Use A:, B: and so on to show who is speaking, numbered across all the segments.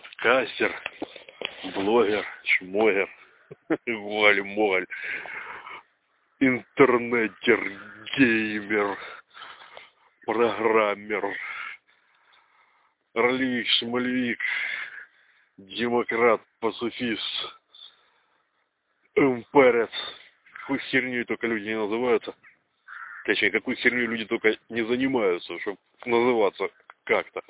A: подкастер, блогер, шмогер, валь-моль, интернетер, геймер, программер, ролевик, шмальвик, демократ, пацифист, имперец. Какой херней только люди не называются. Точнее, какой херней люди только не занимаются, чтобы называться как-то.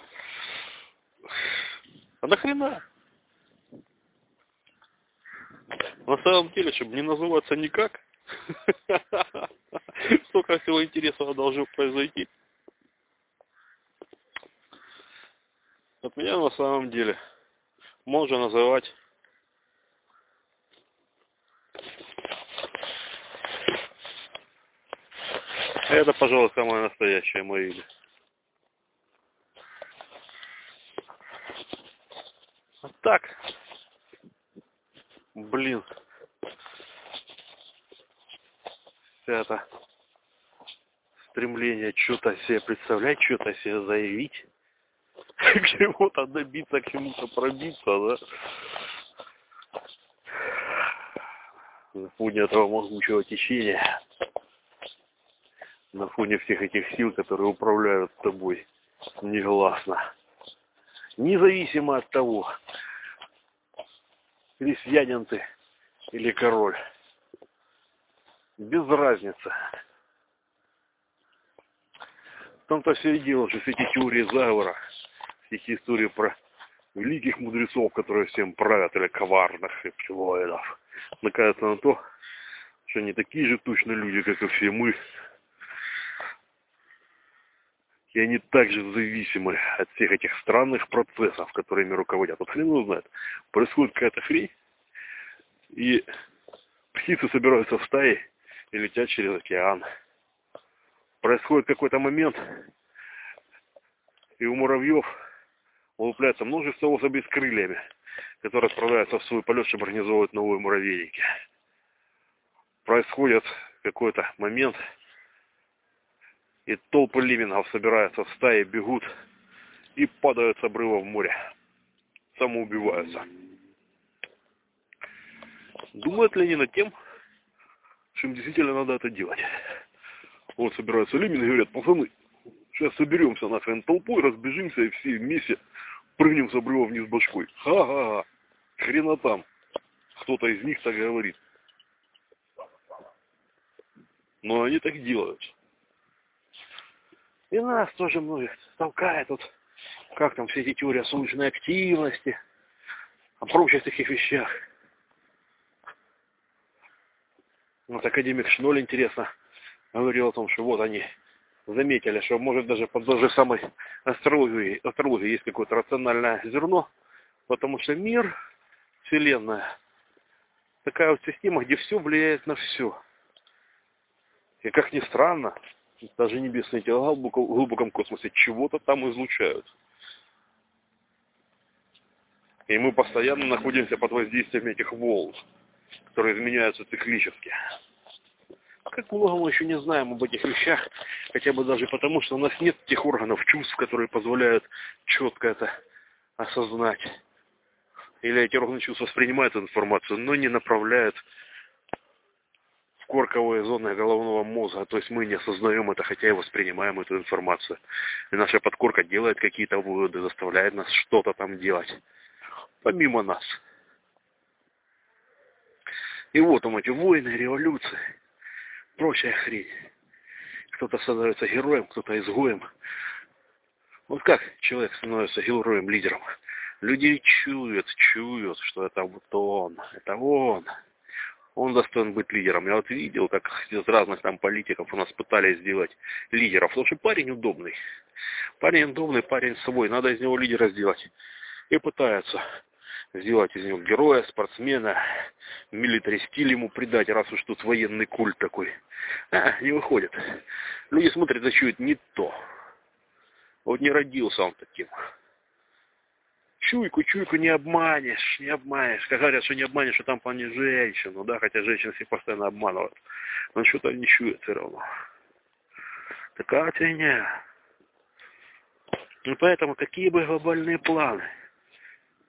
A: А нахрена? На самом деле, чтобы не называться никак, столько всего интересного должно произойти. От меня на самом деле можно называть Это, пожалуй, самое настоящее мое имя. Так, блин, вся это стремление что-то себе представлять, что-то себе заявить, к чему-то добиться, к чему-то пробиться, да. На фоне этого могучего течения, на фоне всех этих сил, которые управляют тобой негласно. Независимо от того, крестьянин ты или король. Без разницы. В том-то все и дело, что все эти теории заговора, все эти истории про великих мудрецов, которые всем правят, или коварных и пчелоидов, накается на то, что они такие же точно люди, как и все мы, и они также зависимы от всех этих странных процессов, которыми руководят. Вот хрен узнает. Происходит какая-то хрень, и птицы собираются в стаи и летят через океан. Происходит какой-то момент, и у муравьев вылупляется множество особей с крыльями, которые отправляются в свой полет, чтобы организовывать новые муравейники. Происходит какой-то момент, и толпы лимингов собираются в стаи, бегут и падают с обрыва в море. Самоубиваются. Думают ли они над тем, что им действительно надо это делать? Вот собираются лимины и говорят, пацаны, сейчас соберемся нахрен толпой, разбежимся и все вместе прыгнем с обрыва вниз башкой. Ха-ха-ха, хрена там. Кто-то из них так говорит. Но они так делают. И нас тоже многих толкает вот, как там все эти теории о солнечной активности, о прочих таких вещах. Вот академик Шноль, интересно, говорил о том, что вот они заметили, что может даже под той же самой астрологией, астрологией есть какое-то рациональное зерно, потому что мир, Вселенная, такая вот система, где все влияет на все. И как ни странно, даже небесные тела в глубоком космосе чего-то там излучают. И мы постоянно находимся под воздействием этих волн, которые изменяются циклически. Как много мы еще не знаем об этих вещах, хотя бы даже потому, что у нас нет тех органов чувств, которые позволяют четко это осознать. Или эти органы чувств воспринимают информацию, но не направляют корковые зоны головного мозга, то есть мы не осознаем это, хотя и воспринимаем эту информацию. И наша подкорка делает какие-то выводы, заставляет нас что-то там делать, помимо нас. И вот там эти войны, революции, прочая хрень. Кто-то становится героем, кто-то изгоем. Вот как человек становится героем, лидером? Люди чуют, чуют, что это вот он, это он он достоин быть лидером. Я вот видел, как из разных там политиков у нас пытались сделать лидеров. Потому что парень удобный. Парень удобный, парень с собой. Надо из него лидера сделать. И пытаются сделать из него героя, спортсмена, милитари стиль ему придать, раз уж тут военный культ такой. А, не выходит. Люди смотрят, а чуют не то. Вот не родился он таким чуйку, чуйку не обманешь, не обманешь. Как говорят, что не обманешь, что там плане женщину, да, хотя женщины все постоянно обманывают. Но что-то не чует все равно. Такая фигня. И поэтому какие бы глобальные планы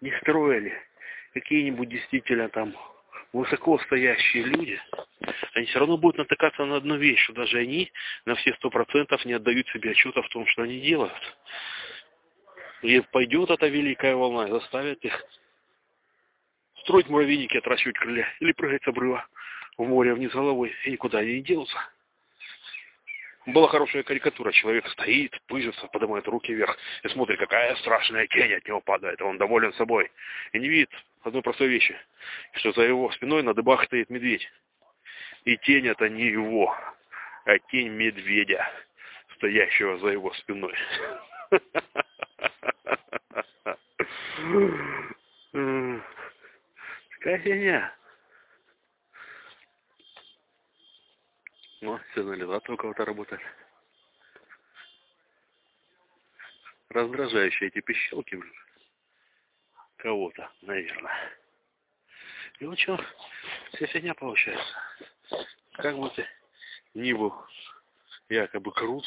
A: не строили какие-нибудь действительно там высоко стоящие люди, они все равно будут натыкаться на одну вещь, что даже они на все сто процентов не отдают себе отчета в том, что они делают. И пойдет эта великая волна и заставит их строить муравейники, отращивать крылья или прыгать с обрыва в море вниз головой, и никуда они не денутся. Была хорошая карикатура. Человек стоит, пыжится, поднимает руки вверх и смотрит, какая страшная тень от него падает. Он доволен собой. И не видит одной простой вещи, что за его спиной на дыбах стоит медведь. И тень это не его, а тень медведя, стоящего за его спиной. Какая фигня. Ну, сигнализатор у кого-то работает. Раздражающие эти пищалки, блин. Кого-то, наверное. И вот что, вся фигня получается. Как бы ты ни был якобы крут,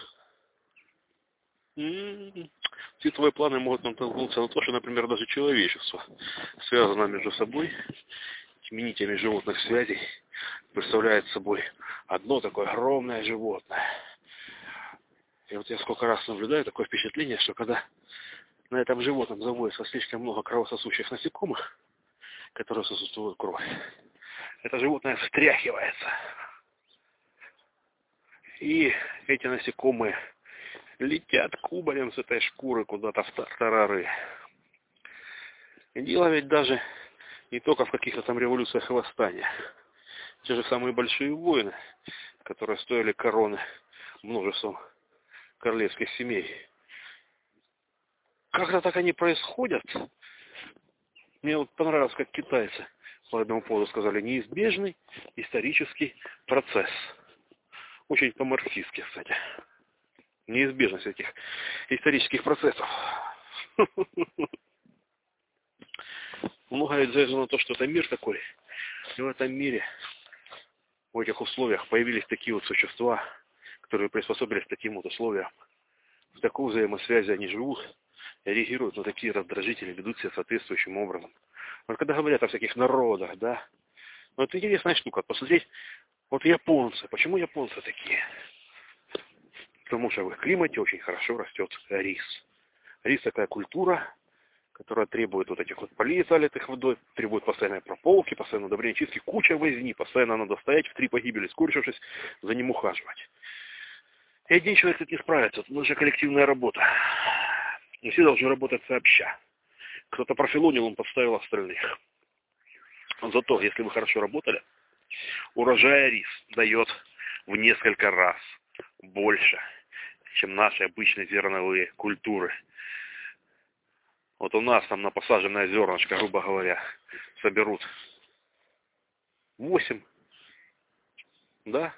A: все твои планы могут натолкнуться на то, что, например, даже человечество связано между собой этими нитями животных связей, представляет собой одно такое огромное животное. И вот я сколько раз наблюдаю такое впечатление, что когда на этом животном заводится слишком много кровососущих насекомых, которые сосудствуют кровь, это животное встряхивается. И эти насекомые летят кубарем с этой шкуры куда-то в тартарары. И дело ведь даже не только в каких-то там революциях и восстаниях. Те же самые большие войны, которые стоили короны множеством королевских семей. Как-то так они происходят. Мне вот понравилось, как китайцы по этому поводу сказали, неизбежный исторический процесс. Очень по-марксистски, кстати. Неизбежность этих исторических процессов. Многое завязано на то, что это мир такой. И в этом мире в этих условиях появились такие вот существа, которые приспособились к таким вот условиям. В такой взаимосвязи они живут, реагируют на такие раздражители, ведут себя соответствующим образом. Вот когда говорят о всяких народах, да, ну это интересная штука, посмотреть, вот японцы, почему японцы такие? Потому что в их климате очень хорошо растет рис. Рис такая культура, которая требует вот этих вот полей, залитых водой, требует постоянной прополки, постоянно удобрения чистки, куча возни, постоянно надо стоять в три погибели, скорчившись, за ним ухаживать. И один человек тут не справится, это наша коллективная работа. И все должны работать сообща. Кто-то профилонил, он подставил остальных. Зато, если вы хорошо работали, урожай рис дает в несколько раз больше, чем наши обычные зерновые культуры. Вот у нас там на посаженное зернышко, грубо говоря, соберут 8, да?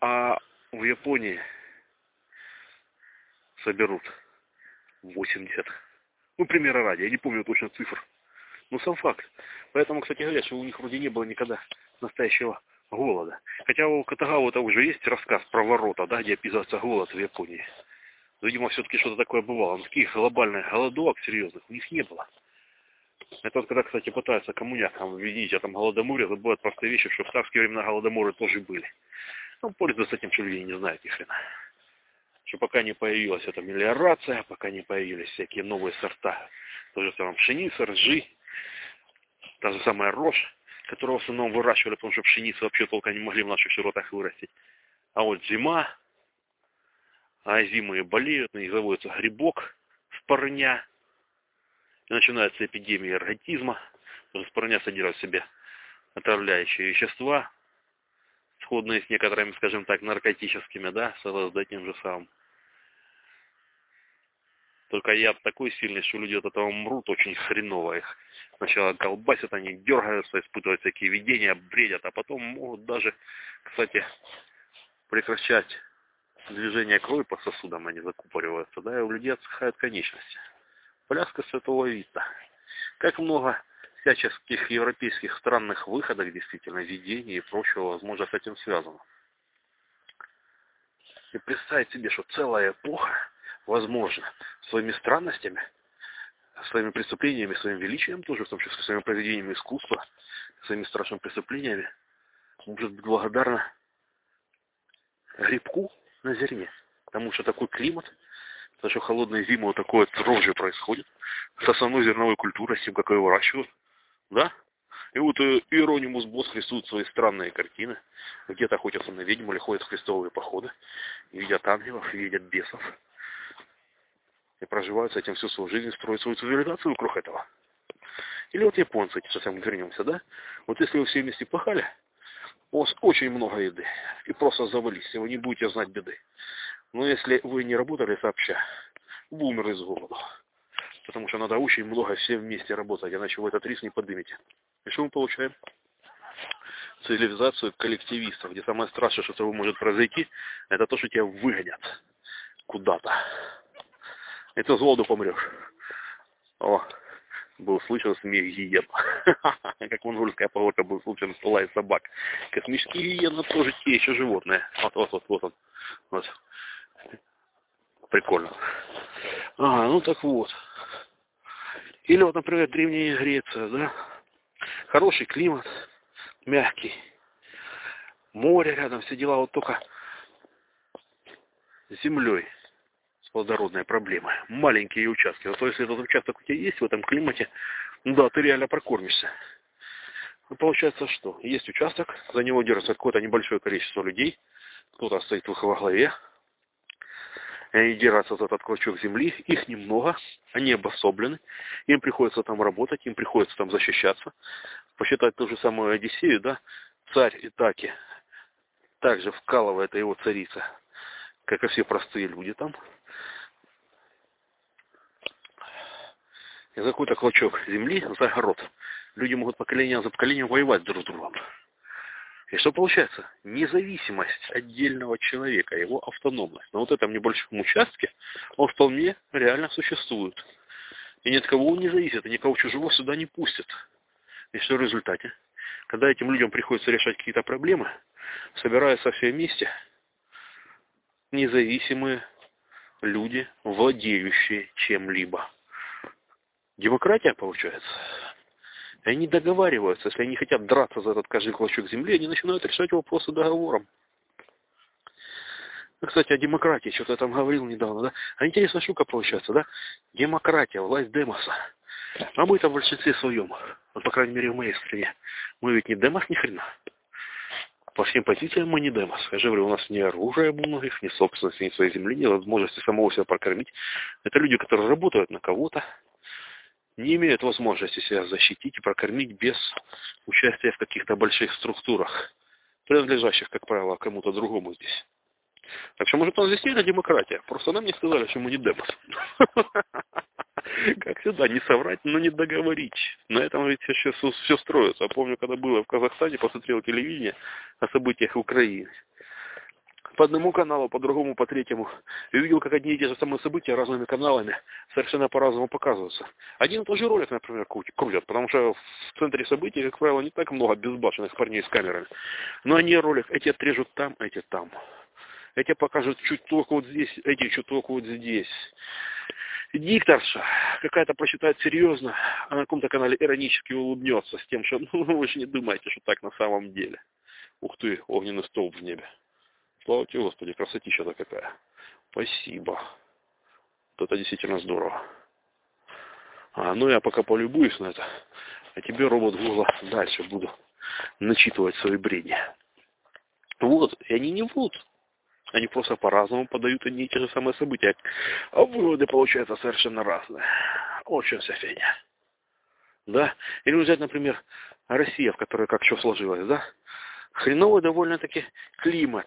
A: А в Японии соберут 80. Ну, примера ради, я не помню точно цифр. Но сам факт. Поэтому, кстати говоря, что у них вроде не было никогда настоящего голода. Хотя у Катагава это уже есть рассказ про ворота, да, где описывается голод в Японии. Видимо, все-таки что-то такое бывало. Но таких глобальных голодовок серьезных у них не было. Это вот когда, кстати, пытаются коммунякам объединить этом голодоморе, забывают простые вещи, что в царские времена голодоморы тоже были. Ну, пользуются этим, что люди не знают ни хрена. Что пока не появилась эта мелиорация, пока не появились всякие новые сорта, то же самое пшеница, ржи, та же самая рожь, которую в основном выращивали, потому что пшеницу вообще толком не могли в наших широтах вырастить. А вот зима, а зимы болеют, на них заводится грибок в парня, и начинается эпидемия эрготизма, потому что парня содержит в себе отравляющие вещества, сходные с некоторыми, скажем так, наркотическими, да, с тем же самым. Только яд такой сильный, что люди от этого мрут очень хреново их. Сначала колбасят, они дергаются, испытывают всякие видения, бредят, а потом могут даже, кстати, прекращать движение крови по сосудам, они закупориваются, да, и у людей отсыхают конечности. Пляска святого Вита. Как много всяческих европейских странных выходок, действительно, видений и прочего, возможно, с этим связано. И представить себе, что целая эпоха, возможно, своими странностями своими преступлениями, своим величием тоже, в том числе своими произведениями искусства, своими страшными преступлениями, может быть благодарна грибку на зерне. Потому что такой климат, потому что холодные зимы вот такое рожи происходит с основной зерновой культурой, с тем, как ее выращивают. Да? И вот э, Иеронимус Босс рисует свои странные картины. Где-то охотятся на ведьм или ходят в крестовые походы. И видят ангелов, и видят бесов. И проживают с этим всю свою жизнь, строят свою цивилизацию вокруг этого. Или вот японцы, мы вернемся, да? Вот если вы все вместе пахали, у вас очень много еды. И просто завались, и вы не будете знать беды. Но если вы не работали сообща, вы умерли с голоду. Потому что надо очень много все вместе работать, иначе вы этот риск не поднимете. И что мы получаем? Цивилизацию коллективистов, где самое страшное, что с тобой может произойти, это то, что тебя выгонят куда-то. Ты с голоду помрешь. О, был слышен смех гиен. как монгольская поговорка был слышен лай собак. Космические гиены тоже те еще животные. Вот, вот, вот, вот он. Вот. Прикольно. Ага, ну так вот. Или вот, например, Древняя Греция, да? Хороший климат, мягкий. Море рядом, все дела, вот только с землей плодородная проблема. Маленькие участки. Вот если этот участок у тебя есть в этом климате, ну да, ты реально прокормишься. Ну, получается что? Есть участок, за него держится какое-то небольшое количество людей, кто-то стоит в их во главе, и держатся за этот клочок земли, их немного, они обособлены, им приходится там работать, им приходится там защищаться. Посчитать ту же самую Одиссею, да, царь Итаки также вкалывает его царица, как и все простые люди там, за какой-то клочок земли, за огород, люди могут поколение за поколением воевать друг с другом. И что получается? Независимость отдельного человека, его автономность. На вот этом небольшом участке он вполне реально существует. И ни от кого он не зависит, и никого чужого сюда не пустят. И что в результате? Когда этим людям приходится решать какие-то проблемы, собираются все вместе независимые люди, владеющие чем-либо. Демократия получается. И они договариваются, если они хотят драться за этот каждый клочок земли, они начинают решать вопросы договором. Ну, кстати, о демократии, что-то я там говорил недавно, да? А интересная штука получается, да? Демократия, власть демоса. А мы-то в большинстве своем, вот, по крайней мере, в моей стране, мы ведь не демос ни хрена. По всем позициям мы не демос. Я же говорю, у нас ни оружия у многих, ни собственности, ни своей земли, ни возможности самого себя прокормить. Это люди, которые работают на кого-то, не имеют возможности себя защитить и прокормить без участия в каких-то больших структурах, принадлежащих, как правило, кому-то другому здесь. Так что, может, у нас здесь не демократия. Просто нам не сказали, что мы не демос. Как всегда, не соврать, но не договорить. На этом ведь сейчас все строится. Я помню, когда было в Казахстане, посмотрел телевидение о событиях в Украине по одному каналу, по другому, по третьему. И увидел, как одни и те же самые события разными каналами совершенно по-разному показываются. Один и тот же ролик, например, крутят, потому что в центре событий, как правило, не так много безбашенных парней с камерами. Но они ролик, эти отрежут там, эти там. Эти покажут чуть только вот здесь, эти чуть только вот здесь. Дикторша какая-то прочитает серьезно, а на каком-то канале иронически улыбнется с тем, что ну, вы же не думаете, что так на самом деле. Ух ты, огненный столб в небе. Слава тебе, Господи, красотища-то какая. Спасибо. Вот это действительно здорово. А, ну я пока полюбуюсь на это. А тебе, робот Гугла, дальше буду начитывать свои бредни. Вот, и они не врут. Они просто по-разному подают одни и те же самые события. А выводы получаются совершенно разные. Очень вся фигня. Да? Или взять, например, Россия, в которой как что сложилось, да? Хреновый довольно-таки климат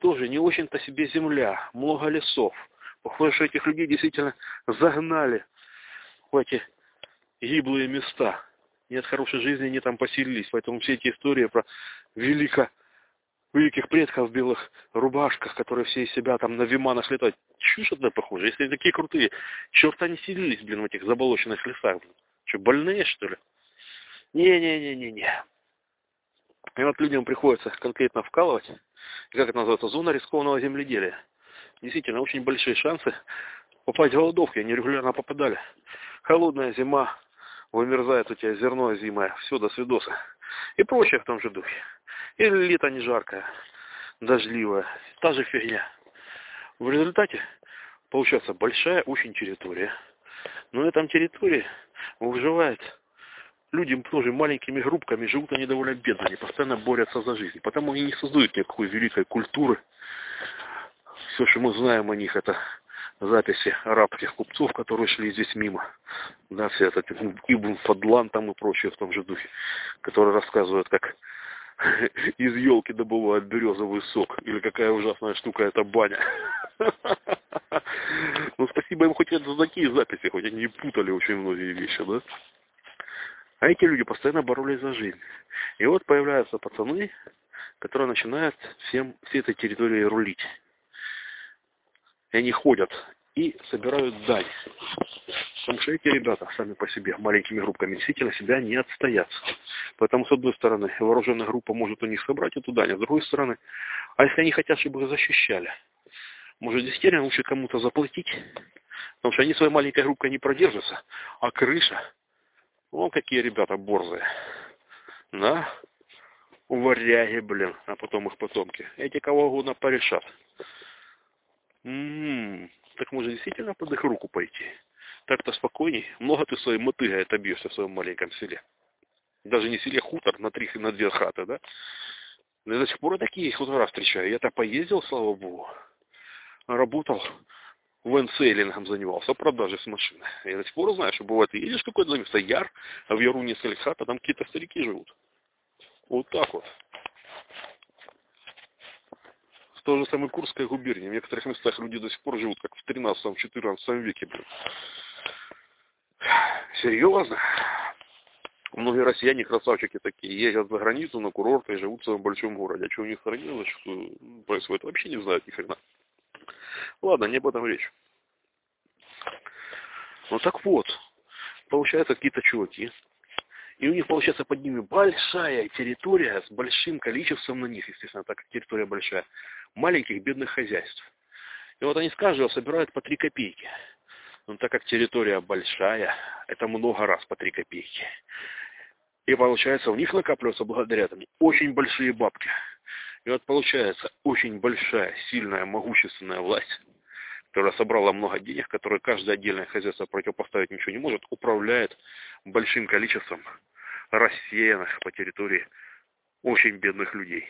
A: тоже не очень-то себе земля, много лесов. Похоже, что этих людей действительно загнали в эти гиблые места. Нет хорошей жизни, они там поселились. Поэтому все эти истории про велико, великих предков в белых рубашках, которые все из себя там на виманах летают. Чушь одна похоже. Если они такие крутые, черт они селились, блин, в этих заболоченных лесах. Что, больные, что ли? Не-не-не-не-не. И вот людям приходится конкретно вкалывать, как это называется, зона рискованного земледелия. Действительно, очень большие шансы попасть в голодовки, они регулярно попадали. Холодная зима, вымерзает у тебя зерно зимое, все, до свидоса. И прочее в том же духе. Или лето не жаркое, дождливое, та же фигня. В результате получается большая очень территория. Но на этом территории выживает люди тоже маленькими группками, живут они довольно бедно, они постоянно борются за жизнь. Потому они не создают никакой великой культуры. Все, что мы знаем о них, это записи арабских купцов, которые шли здесь мимо. Да, все это Ибн Фадлан там и прочее в том же духе, которые рассказывают, как из елки добывают березовый сок. Или какая ужасная штука это баня. Ну, спасибо им хоть за такие записи, хоть они путали очень многие вещи, да? А эти люди постоянно боролись за жизнь. И вот появляются пацаны, которые начинают всем, всей этой территорией рулить. И они ходят и собирают дань. Потому что эти ребята сами по себе маленькими группками действительно себя не отстоят. Поэтому, с одной стороны, вооруженная группа может у них собрать эту дань, а с другой стороны, а если они хотят, чтобы их защищали, может действительно лучше кому-то заплатить, потому что они своей маленькой группой не продержатся, а крыша, о, какие ребята борзые, да, варяги, блин, а потом их потомки, эти кого угодно порешат. М-м-м, так может действительно под их руку пойти? Так-то спокойней. Много ты своей мотыгой отобьешься в своем маленьком селе. Даже не селе, хутор на три, на две хаты, да? Но я до сих пор такие хутора встречаю. Я-то поездил, слава богу. Работал венсейлингом занимался, продажей с машины. Я до сих пор знаю, что бывает, едешь какой-то место, яр, а в яру несколько хат, а там какие-то старики живут. Вот так вот. В той же самой Курской губернии. В некоторых местах люди до сих пор живут, как в 13-14 веке. Блин. Серьезно? Многие россияне красавчики такие, ездят за границу на курорты и живут в своем большом городе. А что у них в стране зачастую происходит, вообще не знают ни хрена. Ладно, не об этом речь. Ну так вот, получается какие-то чуваки, и у них получается под ними большая территория с большим количеством на них, естественно, так как территория большая, маленьких бедных хозяйств. И вот они с каждого собирают по три копейки. Но так как территория большая, это много раз по три копейки. И получается, у них накапливаются благодаря этому очень большие бабки. И вот получается очень большая, сильная, могущественная власть, которая собрала много денег, которая каждое отдельное хозяйство противопоставить ничего не может, управляет большим количеством рассеянных по территории очень бедных людей.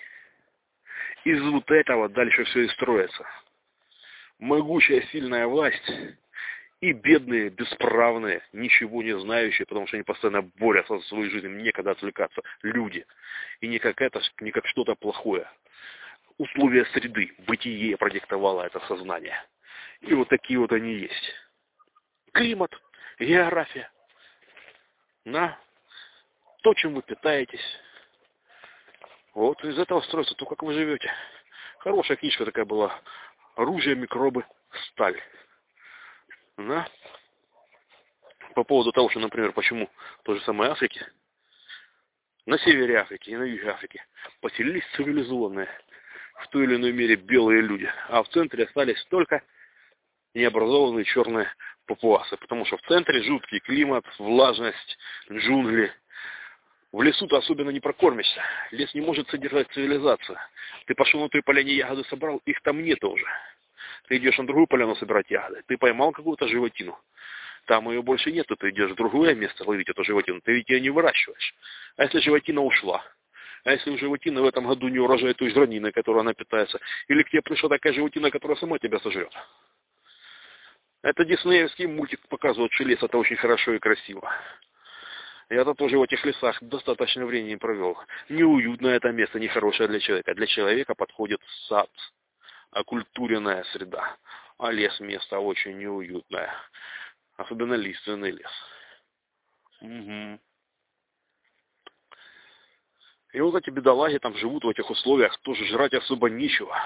A: Из вот этого дальше все и строится. Могучая, сильная власть и бедные, бесправные, ничего не знающие, потому что они постоянно борются за свою жизнь, некогда отвлекаться, люди. И не как это, не как что-то плохое. Условия среды, бытие продиктовало это сознание. И вот такие вот они есть. Климат, география. На то, чем вы питаетесь. Вот из этого строится то, как вы живете. Хорошая книжка такая была. Оружие, микробы, сталь. Да? По поводу того, что, например, почему в той же самой Африке, на севере Африки и на юге Африки поселились цивилизованные, в той или иной мере белые люди, а в центре остались только необразованные черные папуасы, потому что в центре жуткий климат, влажность, джунгли. В лесу-то особенно не прокормишься. Лес не может содержать цивилизацию. Ты пошел на той поляне ягоды собрал, их там нет уже. Ты идешь на другую поляну собирать ягоды. Ты поймал какую-то животину. Там ее больше нет, ты идешь в другое место ловить эту животину. Ты ведь ее не выращиваешь. А если животина ушла? А если у животины в этом году не урожай той жранины, которой она питается? Или к тебе пришла такая животина, которая сама тебя сожрет? Это диснеевский мультик показывает, что лес это очень хорошо и красиво. Я-то тоже в этих лесах достаточно времени провел. Неуютное это место, нехорошее для человека. Для человека подходит сад окультуренная среда. А лес место очень неуютное. Особенно лиственный лес. Угу. И вот эти бедолаги там живут в этих условиях, тоже жрать особо нечего.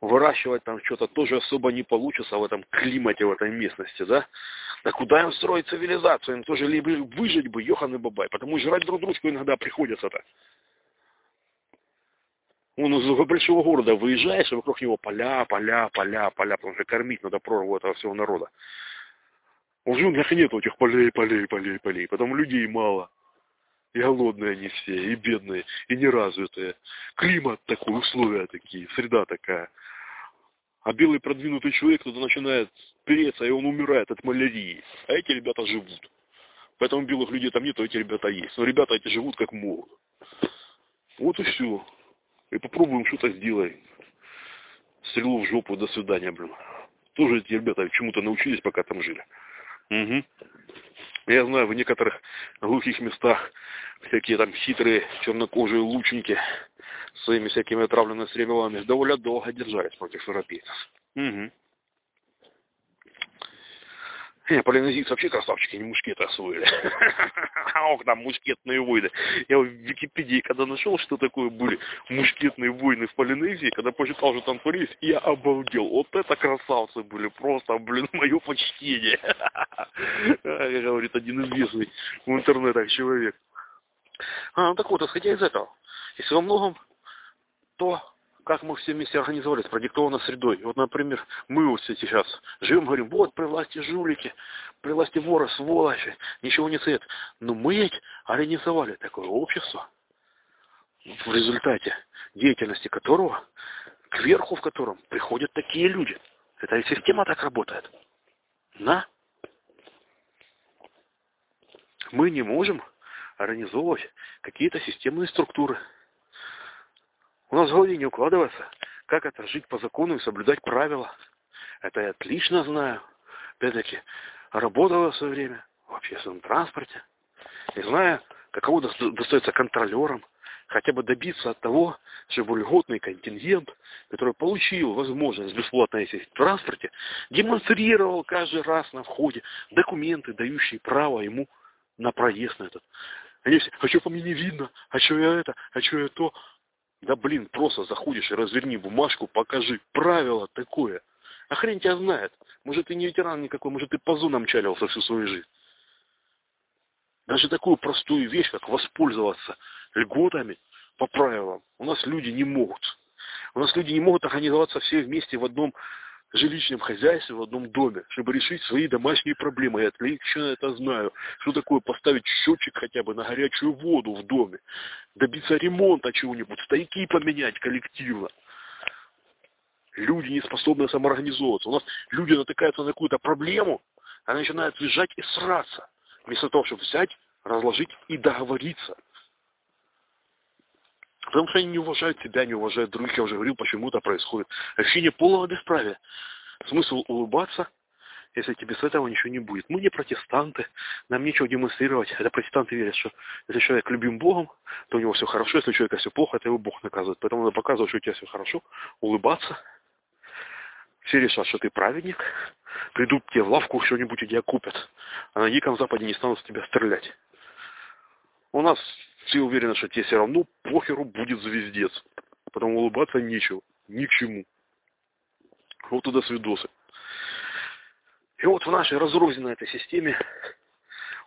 A: Выращивать там что-то тоже особо не получится в этом климате, в этой местности, да? Да куда им строить цивилизацию? Им тоже либо выжить бы, Йохан и Бабай, потому что жрать друг дружку иногда приходится-то. Он из большого города выезжаешь, и вокруг него поля, поля, поля, поля, потому что кормить надо прорву этого всего народа. В джунглях нет этих полей, полей, полей, полей, потому людей мало. И голодные они все, и бедные, и неразвитые. Климат такой, условия такие, среда такая. А белый продвинутый человек туда начинает переться, и он умирает от малярии. А эти ребята живут. Поэтому белых людей там нет, а эти ребята есть. Но ребята эти живут как могут. Вот и все. И попробуем что-то сделать. Стрелу в жопу, до свидания, блин. Тоже эти ребята чему-то научились, пока там жили. Угу. Я знаю, в некоторых глухих местах всякие там хитрые чернокожие лучники своими всякими отравленными стрелами довольно долго держались против европейцев. Угу. Не, полинезийцы вообще красавчики, не мушкеты освоили. Ох, там мушкетные войны. Я в Википедии, когда нашел, что такое были мушкетные войны в Полинезии, когда почитал, что там я обалдел. Вот это красавцы были, просто, блин, мое почтение. Говорит один известный в интернетах человек. А, ну так вот, исходя из этого, если во многом то как мы все вместе организовались, продиктовано средой. Вот, например, мы вот сейчас живем, говорим, вот при власти жулики, при власти воры, сволочи, ничего не цвет. Но мы организовали такое общество, в результате деятельности которого, кверху в котором приходят такие люди. Эта система так работает. На. Мы не можем организовывать какие-то системные структуры. У нас в голове не укладывается, как это жить по закону и соблюдать правила. Это я отлично знаю. Опять-таки, работала в свое время в общественном транспорте. И знаю, каково достается контролерам хотя бы добиться от того, чтобы льготный контингент, который получил возможность бесплатно ездить в транспорте, демонстрировал каждый раз на входе документы, дающие право ему на проезд на этот. Они все, а что по мне не видно, а что я это, а что я то. Да блин, просто заходишь и разверни бумажку, покажи правило такое. А хрен тебя знает. Может, ты не ветеран никакой, может, ты по зонам чалился всю свою жизнь. Даже такую простую вещь, как воспользоваться льготами по правилам, у нас люди не могут. У нас люди не могут организоваться все вместе в одном жилищном хозяйстве в одном доме, чтобы решить свои домашние проблемы. Я отлично это знаю. Что такое поставить счетчик хотя бы на горячую воду в доме, добиться ремонта чего-нибудь, стояки поменять коллективно. Люди не способны самоорганизовываться. У нас люди натыкаются на какую-то проблему, а начинают лежать и сраться, вместо того, чтобы взять, разложить и договориться. Потому что они не уважают себя, не уважают других. Я уже говорил, почему это происходит. Ощущение полного бесправия. Смысл улыбаться, если тебе с этого ничего не будет. Мы не протестанты, нам нечего демонстрировать. Это протестанты верят, что если человек любим Богом, то у него все хорошо, если у человека все плохо, это его Бог наказывает. Поэтому надо показывать, что у тебя все хорошо, улыбаться. Все решат, что ты праведник, придут тебе в лавку, что-нибудь у тебя купят. А на Диком Западе не станут с тебя стрелять. У нас все уверены, что тебе все равно похеру будет звездец. Потому улыбаться нечего. Ни к чему. Вот туда свидосы. И вот в нашей разрозненной этой системе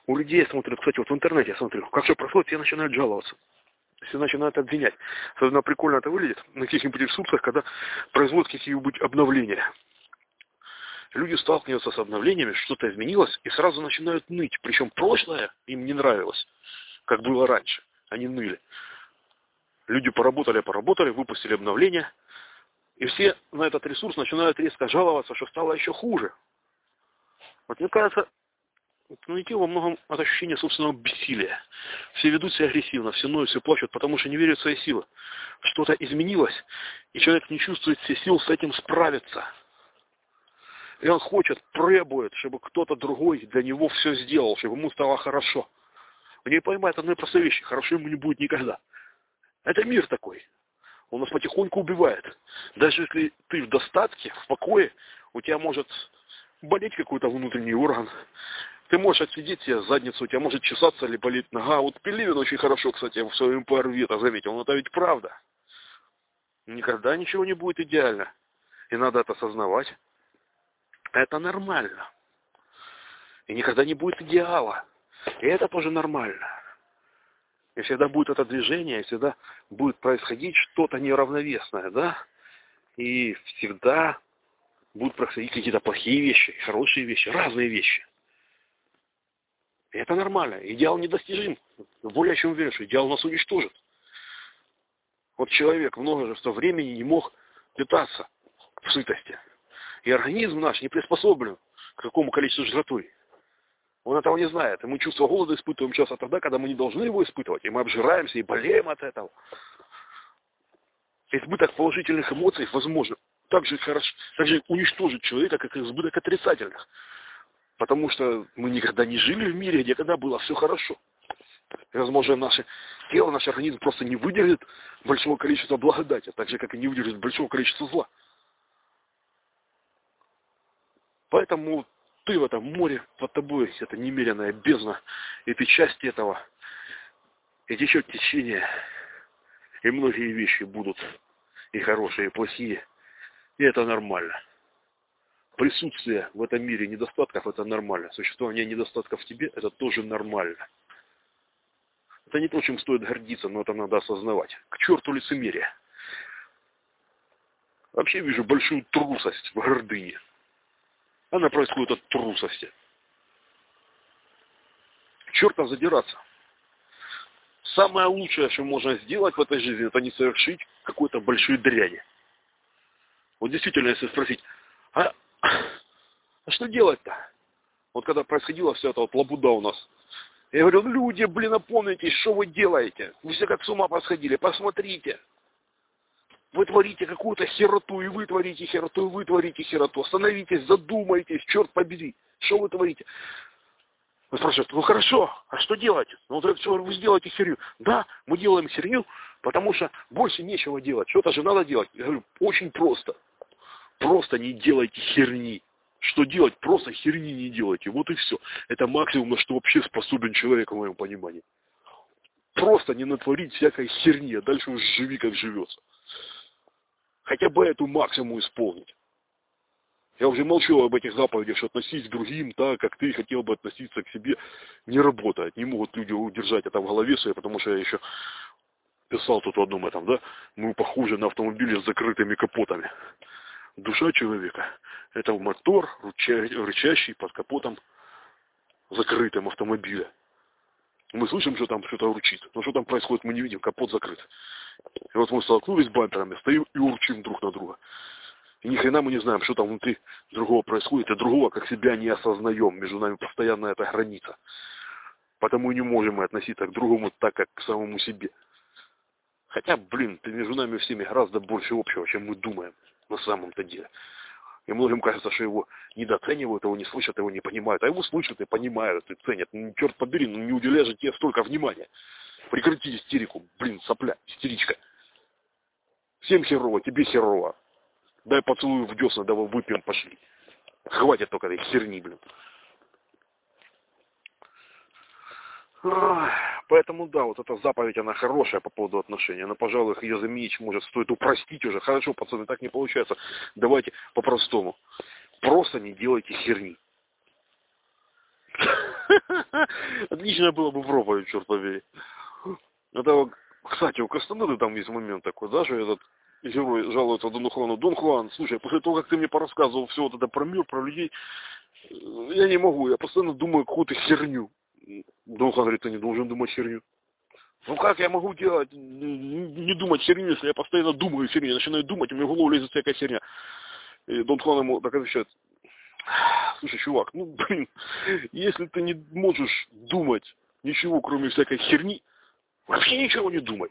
A: у людей, смотрю, кстати, вот в интернете я смотрю, как все происходит, все начинают жаловаться. Все начинают обвинять. Особенно прикольно это выглядит на каких-нибудь ресурсах, когда производят какие-нибудь обновления. Люди сталкиваются с обновлениями, что-то изменилось, и сразу начинают ныть. Причем прошлое им не нравилось как было раньше. Они ныли. Люди поработали, поработали, выпустили обновление, и все на этот ресурс начинают резко жаловаться, что стало еще хуже. Вот мне кажется, найти во многом от ощущения собственного бессилия. Все ведут себя агрессивно, все ноют, все плачут, потому что не верят в свои силы. Что-то изменилось, и человек не чувствует все сил с этим справиться. И он хочет, требует, чтобы кто-то другой для него все сделал, чтобы ему стало хорошо. Они понимают одной простой вещи. Хорошо ему не будет никогда. Это мир такой. Он нас потихоньку убивает. Даже если ты в достатке, в покое, у тебя может болеть какой-то внутренний орган. Ты можешь отсидеть себе задницу, у тебя может чесаться или болеть нога. Вот Пелевин очень хорошо, кстати, в своем парвета заметил. Он это ведь правда. Никогда ничего не будет идеально. И надо это осознавать. Это нормально. И никогда не будет идеала. И это тоже нормально. И всегда будет это движение, и всегда будет происходить что-то неравновесное, да? И всегда будут происходить какие-то плохие вещи, хорошие вещи, разные вещи. И это нормально. Идеал недостижим. Более чем уверен, что идеал нас уничтожит. Вот человек множество времени не мог питаться в сытости. И организм наш не приспособлен к какому количеству жратвы. Он этого не знает. И мы чувство голода испытываем часто тогда, когда мы не должны его испытывать. И мы обжираемся и болеем от этого. Избыток положительных эмоций возможно так же, хорошо, так же уничтожить человека, как и избыток отрицательных. Потому что мы никогда не жили в мире, где когда было все хорошо. И, возможно, наше тело, наш организм просто не выдержит большого количества благодати, так же, как и не выдержит большого количества зла. Поэтому ты в этом море, под тобой это немеренная бездна, и ты часть этого. И течет течение, и многие вещи будут и хорошие, и плохие. И это нормально. Присутствие в этом мире недостатков – это нормально. Существование недостатков в тебе – это тоже нормально. Это не то, чем стоит гордиться, но это надо осознавать. К черту лицемерие. Вообще вижу большую трусость в гордыне. Она происходит от трусости. Черта задираться. Самое лучшее, что можно сделать в этой жизни, это не совершить какой-то большой дряни. Вот действительно, если спросить, а, а что делать-то? Вот когда происходило все это вот лабуда у нас, я говорю, люди, блин, опомнитесь, что вы делаете? Вы все как с ума посходили, посмотрите. Вы творите какую-то хероту, и вы творите хероту, и вы творите хероту. Остановитесь, задумайтесь, черт побери. Что вы творите? Вы спрашиваете, ну хорошо, а что делать? Ну, то все, вы сделаете херню. Да, мы делаем херню, потому что больше нечего делать. Что-то же надо делать. Я говорю, очень просто. Просто не делайте херни. Что делать? Просто херни не делайте. Вот и все. Это максимум, на что вообще способен человек, в моем понимании. Просто не натворить всякой херни, а дальше уж живи, как живется хотя бы эту максимум исполнить. Я уже молчу об этих заповедях, что относись к другим так, как ты хотел бы относиться к себе, не работает. Не могут люди удержать это в голове своей, потому что я еще писал тут в одном этом, да, мы похожи на автомобили с закрытыми капотами. Душа человека – это мотор, рычащий под капотом закрытым автомобиля. Мы слышим, что там что-то урчит. Но что там происходит, мы не видим, капот закрыт. И вот мы столкнулись с бамперами, стоим и урчим друг на друга. И ни хрена мы не знаем, что там внутри другого происходит, и другого, как себя не осознаем. Между нами постоянно эта граница. Потому и не можем мы относиться к другому так, как к самому себе. Хотя, блин, между нами всеми гораздо больше общего, чем мы думаем на самом-то деле. И многим кажется, что его недооценивают, его не слышат, его не понимают. А его слышат и понимают, и ценят. Ну, черт побери, ну не уделяй же тебе столько внимания. Прекрати истерику, блин, сопля, истеричка. Всем херово, тебе херово. Дай поцелую в десна, давай выпьем, пошли. Хватит только этой херни, блин. Поэтому да, вот эта заповедь, она хорошая по поводу отношений. Но, пожалуй, ее заменить может стоит упростить уже. Хорошо, пацаны, так не получается. Давайте по-простому. Просто не делайте херни. Отлично было бы проповедь, черт побери. Это, кстати, у Кастанеды там есть момент такой, да, что этот герой жалуется Дону Хуану. Дон Хуан, слушай, после того, как ты мне порассказывал все вот это про мир, про людей, я не могу, я постоянно думаю какую-то херню. Дон Хуан говорит, ты не должен думать херню. Ну как я могу делать, не думать херню, если я постоянно думаю херню, я начинаю думать, у меня в голову лезет всякая херня. И Дон Хуан ему так отвечает, слушай, чувак, ну блин, если ты не можешь думать ничего, кроме всякой херни, вообще ничего не думай.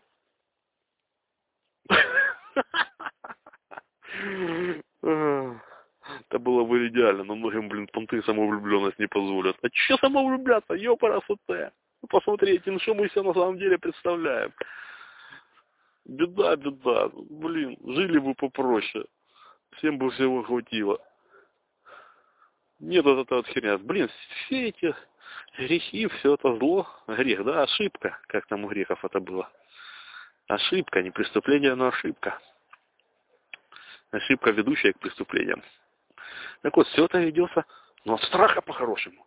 A: Это было бы идеально, но многим, блин, понты самовлюбленность не позволят. А че самовлюбляться? Ёпарасоте. Ну, посмотрите, ну что мы себе на самом деле представляем. Беда, беда. Блин, жили бы попроще. Всем бы всего хватило. Нет вот эта вот херня. Блин, все эти грехи, все это зло, грех, да, ошибка, как там у грехов это было. Ошибка, не преступление, но ошибка. Ошибка, ведущая к преступлениям. Так вот, все это ведется, но от страха по-хорошему.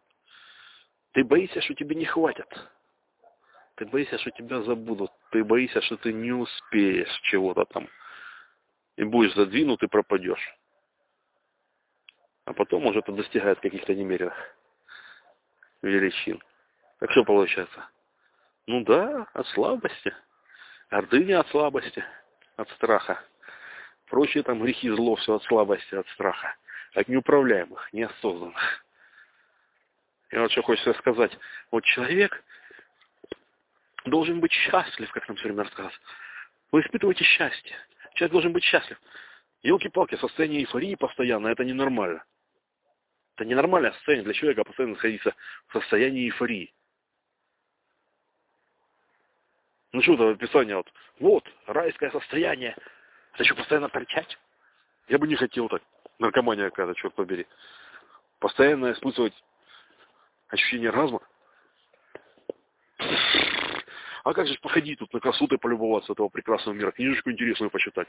A: Ты боишься, что тебе не хватит. Ты боишься, что тебя забудут. Ты боишься, что ты не успеешь чего-то там. И будешь задвинут и пропадешь. А потом уже это достигает каких-то немеренных величин. Так что получается? Ну да, от слабости. Гордыня от слабости, от страха. Прочие там грехи зло все от слабости, от страха. От неуправляемых, неосознанных. И вот что хочется сказать. Вот человек должен быть счастлив, как нам все время рассказывают. Вы испытываете счастье. Человек должен быть счастлив. Елки-палки, состояние эйфории постоянно, это ненормально. Это ненормальное состояние для человека постоянно находиться в состоянии эйфории. Ну что это описание вот, вот, райское состояние. Это что, постоянно торчать? Я бы не хотел так. Наркомания какая-то, черт побери. Постоянно испытывать ощущение разума. А как же походить тут на красоты полюбоваться этого прекрасного мира, книжечку интересную почитать,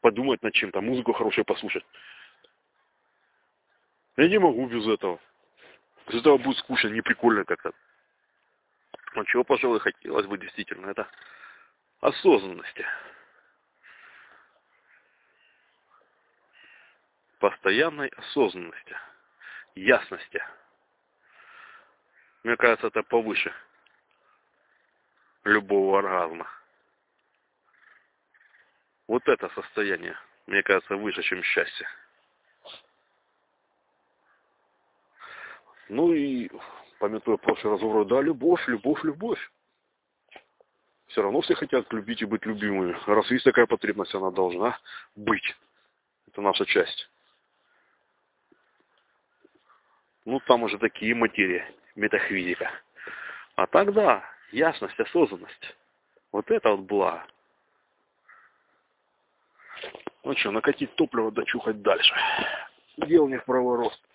A: подумать над чем-то, музыку хорошую послушать. Я не могу без этого. Без этого будет скучно, не прикольно как-то. Но чего, пожалуй, хотелось бы действительно, это осознанности. Постоянной осознанности, ясности. Мне кажется, это повыше любого оргазма. Вот это состояние, мне кажется, выше, чем счастье. Ну и, пометуя прошлый разговор, да, любовь, любовь, любовь. Все равно все хотят любить и быть любимыми. Раз есть такая потребность, она должна быть. Это наша часть. Ну, там уже такие материи, метафизика. А тогда ясность, осознанность. Вот это вот благо. Ну что, накатить топливо, дочухать дальше. Дел не в правый рост.